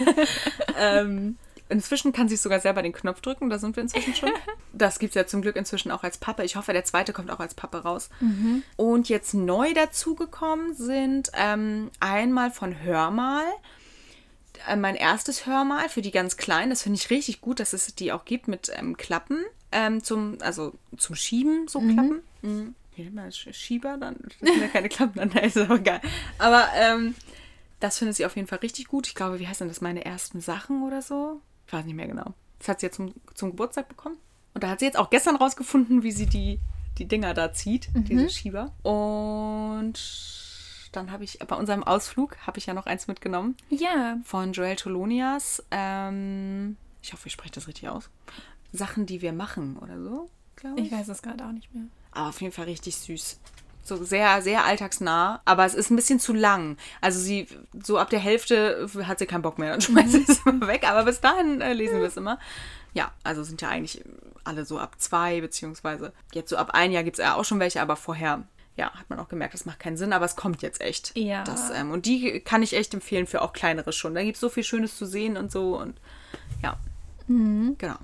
ähm, inzwischen kann sie sogar selber den Knopf drücken, da sind wir inzwischen schon. Das gibt es ja zum Glück inzwischen auch als Pappe. Ich hoffe, der zweite kommt auch als Pappe raus. Mhm. Und jetzt neu dazugekommen sind ähm, einmal von Hörmal äh, mein erstes Hörmal für die ganz Kleinen. Das finde ich richtig gut, dass es die auch gibt mit ähm, Klappen. Ähm, zum, also zum Schieben, so mhm. Klappen. Mhm. Man das? Schieber? Dann sind ja keine Klappen, dann ist aber geil. Aber ähm, das findet sie auf jeden Fall richtig gut. Ich glaube, wie heißt denn das? Meine ersten Sachen oder so? Ich weiß nicht mehr genau. Das hat sie jetzt zum, zum Geburtstag bekommen. Und da hat sie jetzt auch gestern rausgefunden, wie sie die die Dinger da zieht, mhm. diese Schieber. Und dann habe ich bei unserem Ausflug habe ich ja noch eins mitgenommen. Ja. Von Joel Tolonias. Ähm, ich hoffe, ich spreche das richtig aus. Sachen, die wir machen oder so, glaube ich. Ich weiß es gerade auch nicht mehr. Aber auf jeden Fall richtig süß. So sehr, sehr alltagsnah, aber es ist ein bisschen zu lang. Also sie, so ab der Hälfte hat sie keinen Bock mehr, dann schmeißt sie es immer weg, aber bis dahin äh, lesen wir es immer. Ja, also sind ja eigentlich alle so ab zwei, beziehungsweise jetzt so ab ein Jahr gibt es ja auch schon welche, aber vorher ja, hat man auch gemerkt, das macht keinen Sinn, aber es kommt jetzt echt. Ja. Das, ähm, und die kann ich echt empfehlen für auch kleinere schon. Da gibt es so viel Schönes zu sehen und so und ja. Mhm. Genau.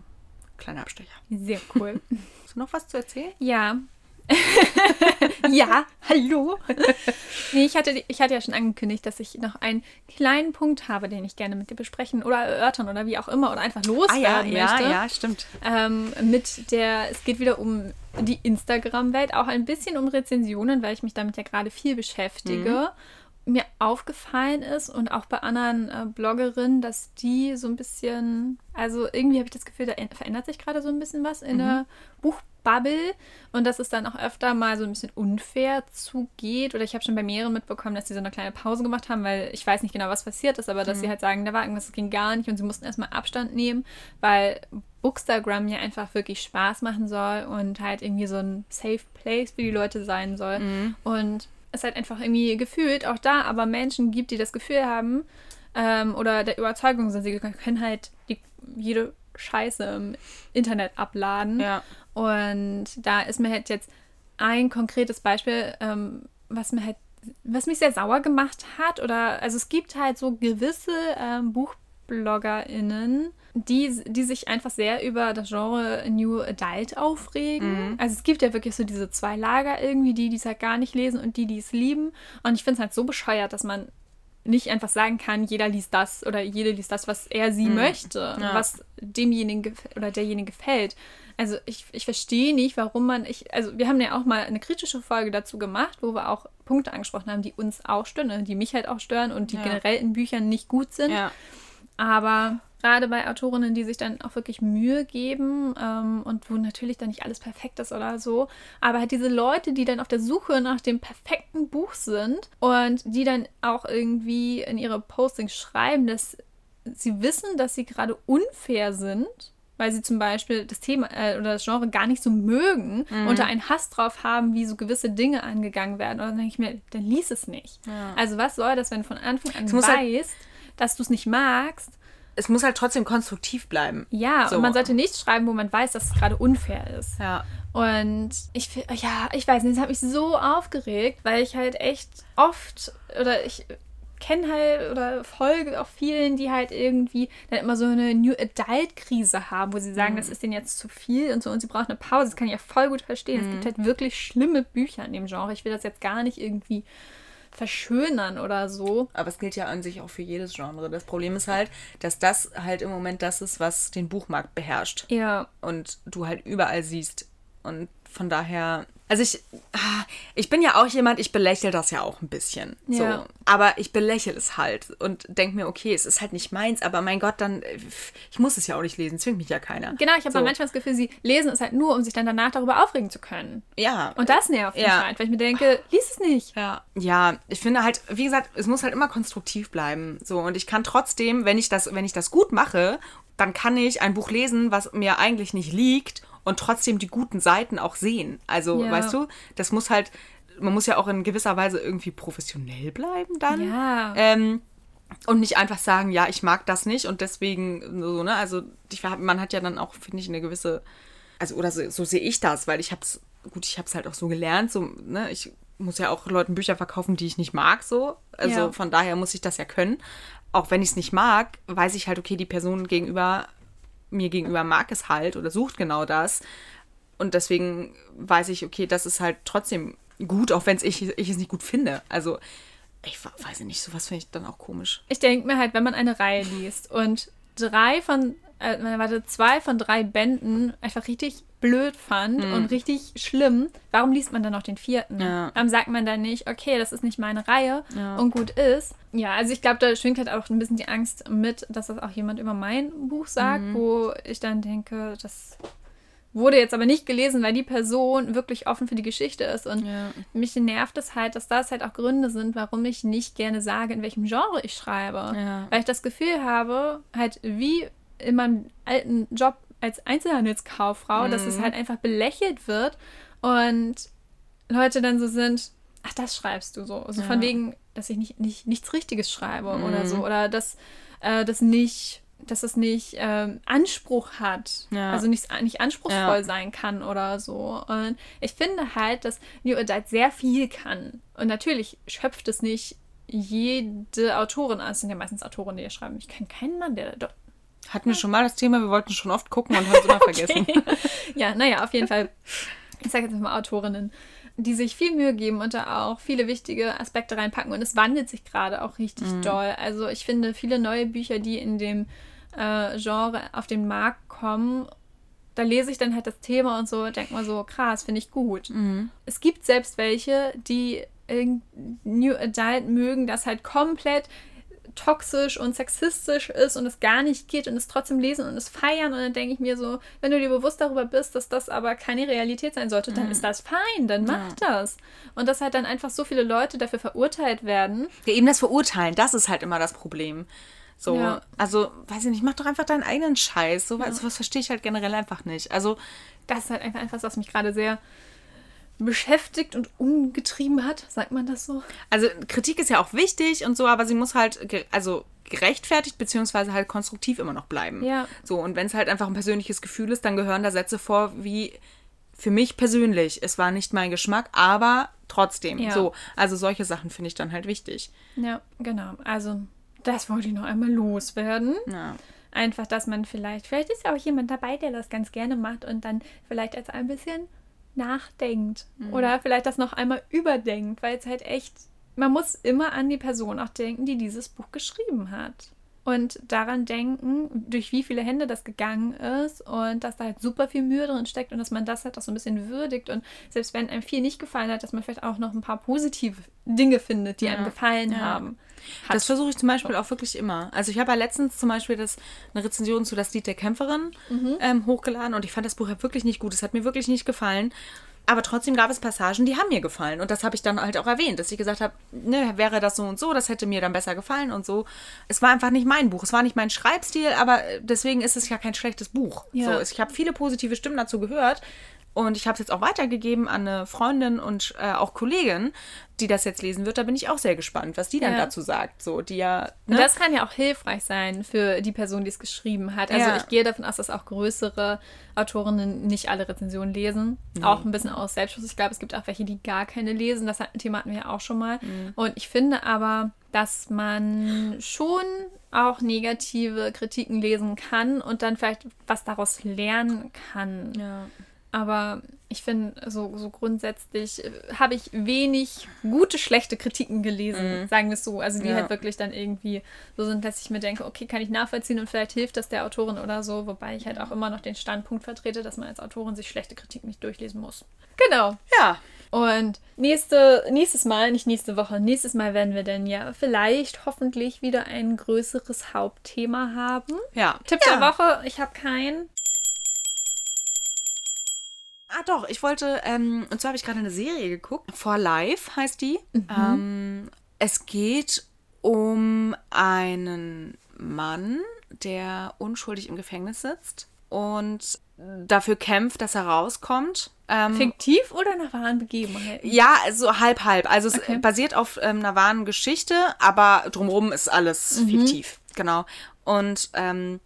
Kleiner Abstecher. Sehr cool. Hast du noch was zu erzählen? Ja, ja, hallo. nee, ich hatte, ich hatte ja schon angekündigt, dass ich noch einen kleinen Punkt habe, den ich gerne mit dir besprechen oder erörtern oder wie auch immer oder einfach loswerden ah, ja, möchte. Ja, ja, stimmt. Ähm, mit der, es geht wieder um die Instagram-Welt, auch ein bisschen um Rezensionen, weil ich mich damit ja gerade viel beschäftige. Mhm mir aufgefallen ist und auch bei anderen äh, Bloggerinnen, dass die so ein bisschen, also irgendwie habe ich das Gefühl, da verändert sich gerade so ein bisschen was in mhm. der Buch Bubble und dass es dann auch öfter mal so ein bisschen unfair zugeht. Oder ich habe schon bei mehreren mitbekommen, dass sie so eine kleine Pause gemacht haben, weil ich weiß nicht genau, was passiert ist, aber dass mhm. sie halt sagen, da war irgendwas, das ging gar nicht und sie mussten erstmal Abstand nehmen, weil Bookstagram ja einfach wirklich Spaß machen soll und halt irgendwie so ein Safe Place für die Leute sein soll. Mhm. Und es halt einfach irgendwie gefühlt auch da aber Menschen gibt, die das Gefühl haben ähm, oder der Überzeugung sind, sie können halt die, jede Scheiße im Internet abladen. Ja. Und da ist mir halt jetzt ein konkretes Beispiel, ähm, was mir halt, was mich sehr sauer gemacht hat. Oder also es gibt halt so gewisse ähm, BuchbloggerInnen, die, die sich einfach sehr über das Genre New Adult aufregen. Mhm. Also es gibt ja wirklich so diese zwei Lager irgendwie, die, die es halt gar nicht lesen und die, die es lieben. Und ich finde es halt so bescheuert, dass man nicht einfach sagen kann, jeder liest das oder jede liest das, was er sie mhm. möchte, ja. was demjenigen oder derjenigen gefällt. Also ich, ich verstehe nicht, warum man, ich, also wir haben ja auch mal eine kritische Folge dazu gemacht, wo wir auch Punkte angesprochen haben, die uns auch stören, ne, die mich halt auch stören und die ja. generell in Büchern nicht gut sind. Ja. Aber gerade bei Autorinnen, die sich dann auch wirklich Mühe geben ähm, und wo natürlich dann nicht alles perfekt ist oder so, aber halt diese Leute, die dann auf der Suche nach dem perfekten Buch sind und die dann auch irgendwie in ihre Postings schreiben, dass sie wissen, dass sie gerade unfair sind weil sie zum Beispiel das Thema äh, oder das Genre gar nicht so mögen mhm. und da einen Hass drauf haben, wie so gewisse Dinge angegangen werden. Und dann denke ich mir, dann lies es nicht. Ja. Also was soll das, wenn du von Anfang an halt weißt, halt dass du es nicht magst es muss halt trotzdem konstruktiv bleiben. Ja, so. und man sollte nichts schreiben, wo man weiß, dass es gerade unfair ist. Ja. Und ich, ja, ich weiß nicht, das hat mich so aufgeregt, weil ich halt echt oft, oder ich kenne halt oder folge auch vielen, die halt irgendwie dann immer so eine New Adult-Krise haben, wo sie sagen, mhm. das ist denen jetzt zu viel und so und sie brauchen eine Pause. Das kann ich ja voll gut verstehen. Mhm. Es gibt halt wirklich schlimme Bücher in dem Genre. Ich will das jetzt gar nicht irgendwie verschönern oder so. Aber es gilt ja an sich auch für jedes Genre. Das Problem ist halt, dass das halt im Moment das ist, was den Buchmarkt beherrscht. Ja. Und du halt überall siehst. Und von daher also ich, ah, ich bin ja auch jemand, ich belächle das ja auch ein bisschen. Ja. So. Aber ich belächle es halt und denke mir, okay, es ist halt nicht meins, aber mein Gott, dann, ich muss es ja auch nicht lesen, zwingt mich ja keiner. Genau, ich habe so. manchmal das Gefühl, sie lesen es halt nur, um sich dann danach darüber aufregen zu können. Ja. Und das nervt mich halt, weil ich mir denke, lies es nicht. Ja. Ja, ich finde halt, wie gesagt, es muss halt immer konstruktiv bleiben. So, und ich kann trotzdem, wenn ich das, wenn ich das gut mache, dann kann ich ein Buch lesen, was mir eigentlich nicht liegt und trotzdem die guten Seiten auch sehen. Also, ja. weißt du, das muss halt, man muss ja auch in gewisser Weise irgendwie professionell bleiben dann. Ja. Ähm, und nicht einfach sagen, ja, ich mag das nicht und deswegen so, ne? Also, ich, man hat ja dann auch, finde ich, eine gewisse, also, oder so, so sehe ich das, weil ich habe es, gut, ich habe es halt auch so gelernt, so, ne? Ich muss ja auch Leuten Bücher verkaufen, die ich nicht mag, so. Also, ja. von daher muss ich das ja können. Auch wenn ich es nicht mag, weiß ich halt, okay, die Person gegenüber mir gegenüber mag es halt oder sucht genau das. Und deswegen weiß ich, okay, das ist halt trotzdem gut, auch wenn ich, ich es nicht gut finde. Also, ich weiß nicht, sowas finde ich dann auch komisch. Ich denke mir halt, wenn man eine Reihe liest und drei von, äh, warte, zwei von drei Bänden einfach richtig blöd fand mhm. und richtig schlimm, warum liest man dann noch den vierten? Ja. Warum sagt man dann nicht, okay, das ist nicht meine Reihe ja. und gut ist? Ja, also ich glaube, da schwingt halt auch ein bisschen die Angst mit, dass das auch jemand über mein Buch sagt, mhm. wo ich dann denke, das wurde jetzt aber nicht gelesen, weil die Person wirklich offen für die Geschichte ist. Und ja. mich nervt es halt, dass das halt auch Gründe sind, warum ich nicht gerne sage, in welchem Genre ich schreibe. Ja. Weil ich das Gefühl habe, halt wie in meinem alten Job als Einzelhandelskauffrau, mhm. dass es mhm. halt einfach belächelt wird und Leute dann so sind, ach, das schreibst du so. Also ja. von wegen, dass ich nicht, nicht nichts Richtiges schreibe mhm. oder so. Oder dass äh, das nicht dass es nicht ähm, Anspruch hat, ja. also nicht, nicht anspruchsvoll ja. sein kann oder so. Und ich finde halt, dass New Adult sehr viel kann. Und natürlich schöpft es nicht jede Autorin, also es sind ja meistens Autorinnen, die ja schreiben. Ich kenne keinen Mann, der da. Hatten wir schon mal das Thema, wir wollten schon oft gucken und haben es immer vergessen. ja, naja, auf jeden Fall. Ich sage jetzt mal Autorinnen die sich viel Mühe geben und da auch viele wichtige Aspekte reinpacken. Und es wandelt sich gerade auch richtig mhm. doll. Also ich finde, viele neue Bücher, die in dem äh, Genre auf den Markt kommen, da lese ich dann halt das Thema und so, denke mal so, krass, finde ich gut. Mhm. Es gibt selbst welche, die New Adult mögen, das halt komplett toxisch und sexistisch ist und es gar nicht geht und es trotzdem lesen und es feiern. Und dann denke ich mir so, wenn du dir bewusst darüber bist, dass das aber keine Realität sein sollte, dann mhm. ist das fein, dann mach ja. das. Und dass halt dann einfach so viele Leute dafür verurteilt werden. Ja, eben das Verurteilen, das ist halt immer das Problem. So, ja. also, weiß ich nicht, mach doch einfach deinen eigenen Scheiß. So, ja. was verstehe ich halt generell einfach nicht. Also, das ist halt einfach etwas, was mich gerade sehr beschäftigt und umgetrieben hat, sagt man das so? Also Kritik ist ja auch wichtig und so, aber sie muss halt, also gerechtfertigt beziehungsweise halt konstruktiv immer noch bleiben. Ja. So, und wenn es halt einfach ein persönliches Gefühl ist, dann gehören da Sätze vor wie für mich persönlich, es war nicht mein Geschmack, aber trotzdem. Ja. So, also solche Sachen finde ich dann halt wichtig. Ja, genau. Also das wollte ich noch einmal loswerden. Ja. Einfach, dass man vielleicht, vielleicht ist ja auch jemand dabei, der das ganz gerne macht und dann vielleicht als ein bisschen nachdenkt mhm. oder vielleicht das noch einmal überdenkt, weil es halt echt, man muss immer an die Person auch denken, die dieses Buch geschrieben hat. Und daran denken, durch wie viele Hände das gegangen ist und dass da halt super viel Mühe drin steckt und dass man das halt auch so ein bisschen würdigt und selbst wenn einem viel nicht gefallen hat, dass man vielleicht auch noch ein paar positive Dinge findet, die ja. einem gefallen ja. haben. Hat. Das versuche ich zum Beispiel auch wirklich immer. Also ich habe ja letztens zum Beispiel das, eine Rezension zu Das Lied der Kämpferin mhm. ähm, hochgeladen und ich fand das Buch ja wirklich nicht gut. Es hat mir wirklich nicht gefallen. Aber trotzdem gab es Passagen, die haben mir gefallen. Und das habe ich dann halt auch erwähnt, dass ich gesagt habe, ne, wäre das so und so, das hätte mir dann besser gefallen und so. Es war einfach nicht mein Buch. Es war nicht mein Schreibstil, aber deswegen ist es ja kein schlechtes Buch. Ja. So, ich habe viele positive Stimmen dazu gehört. Und ich habe es jetzt auch weitergegeben an eine Freundin und äh, auch Kollegin, die das jetzt lesen wird. Da bin ich auch sehr gespannt, was die dann ja. dazu sagt. So, die ja. Ne? Das kann ja auch hilfreich sein für die Person, die es geschrieben hat. Also ja. ich gehe davon aus, dass auch größere Autorinnen nicht alle Rezensionen lesen. Mhm. Auch ein bisschen aus Selbstschutz. Ich glaube, es gibt auch welche, die gar keine lesen. Das Thema hatten wir ja auch schon mal. Mhm. Und ich finde aber, dass man schon auch negative Kritiken lesen kann und dann vielleicht was daraus lernen kann. Ja. Aber ich finde, so, so grundsätzlich äh, habe ich wenig gute, schlechte Kritiken gelesen, mhm. sagen wir es so. Also die ja. halt wirklich dann irgendwie so sind, dass ich mir denke, okay, kann ich nachvollziehen und vielleicht hilft das der Autorin oder so. Wobei ich halt auch immer noch den Standpunkt vertrete, dass man als Autorin sich schlechte Kritiken nicht durchlesen muss. Genau. Ja. Und nächste, nächstes Mal, nicht nächste Woche, nächstes Mal werden wir dann ja vielleicht hoffentlich wieder ein größeres Hauptthema haben. Ja. Tipp ja. der Woche, ich habe keinen. Ah, doch, ich wollte, ähm, und zwar habe ich gerade eine Serie geguckt. For Life heißt die. Mhm. Ähm, es geht um einen Mann, der unschuldig im Gefängnis sitzt und dafür kämpft, dass er rauskommt. Ähm, Fiktiv oder nach wahren Begebenheiten? Ja, so halb, halb. Also es okay. basiert auf ähm, einer wahren Geschichte, aber drumherum ist alles mhm. fiktiv. Genau. Und ähm,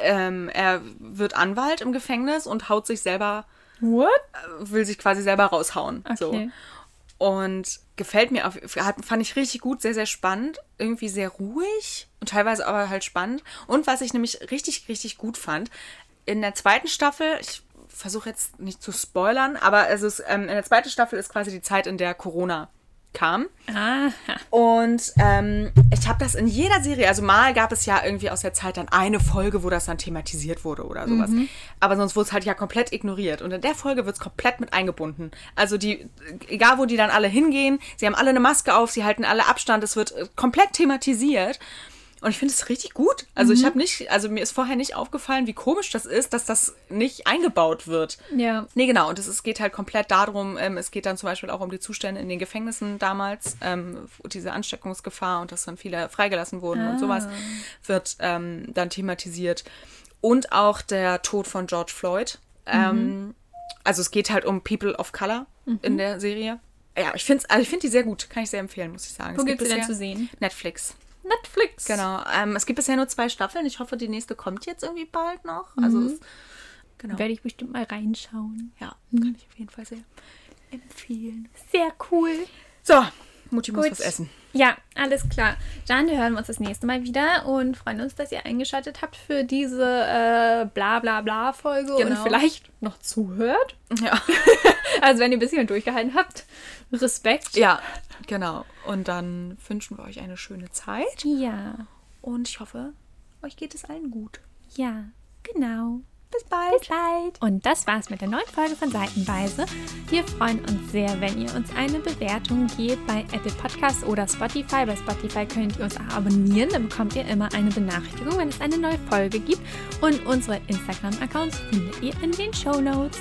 ähm, er wird Anwalt im Gefängnis und haut sich selber What? Will sich quasi selber raushauen. Okay. So. Und gefällt mir, auf, fand ich richtig gut, sehr, sehr spannend. Irgendwie sehr ruhig und teilweise aber halt spannend. Und was ich nämlich richtig, richtig gut fand, in der zweiten Staffel, ich versuche jetzt nicht zu spoilern, aber es ist, ähm, in der zweiten Staffel ist quasi die Zeit, in der Corona kam. Aha. Und ähm, ich habe das in jeder Serie, also mal gab es ja irgendwie aus der Zeit dann eine Folge, wo das dann thematisiert wurde oder sowas. Mhm. Aber sonst wurde es halt ja komplett ignoriert. Und in der Folge wird es komplett mit eingebunden. Also die, egal wo die dann alle hingehen, sie haben alle eine Maske auf, sie halten alle Abstand, es wird äh, komplett thematisiert. Und ich finde es richtig gut. Also mhm. ich habe nicht, also mir ist vorher nicht aufgefallen, wie komisch das ist, dass das nicht eingebaut wird. Ja. Nee, genau. Und es geht halt komplett darum, ähm, es geht dann zum Beispiel auch um die Zustände in den Gefängnissen damals, ähm, diese Ansteckungsgefahr und dass dann viele freigelassen wurden ah. und sowas wird ähm, dann thematisiert. Und auch der Tod von George Floyd. Ähm, mhm. also es geht halt um People of Color mhm. in der Serie. Ja, ich finde also find die sehr gut. Kann ich sehr empfehlen, muss ich sagen. Wo gibt es denn zu sehen? Netflix. Netflix. Genau. Ähm, es gibt bisher nur zwei Staffeln. Ich hoffe, die nächste kommt jetzt irgendwie bald noch. Also mhm. es, genau. Werde ich bestimmt mal reinschauen. Ja, mhm. kann ich auf jeden Fall sehr empfehlen. Sehr cool. So, Mutti muss was essen. Ja, alles klar. Dann hören wir uns das nächste Mal wieder und freuen uns, dass ihr eingeschaltet habt für diese äh, bla bla bla Folge genau. und vielleicht noch zuhört. Ja. also wenn ihr ein bisschen durchgehalten habt, Respekt. Ja, genau. Und dann wünschen wir euch eine schöne Zeit. Ja. Und ich hoffe, euch geht es allen gut. Ja, genau. Bis bald. Bis bald. Und das war's mit der neuen Folge von Seitenweise. Wir freuen uns sehr, wenn ihr uns eine Bewertung gebt bei Apple Podcasts oder Spotify. Bei Spotify könnt ihr uns auch abonnieren. Dann bekommt ihr immer eine Benachrichtigung, wenn es eine neue Folge gibt. Und unsere Instagram-Accounts findet ihr in den Show Notes.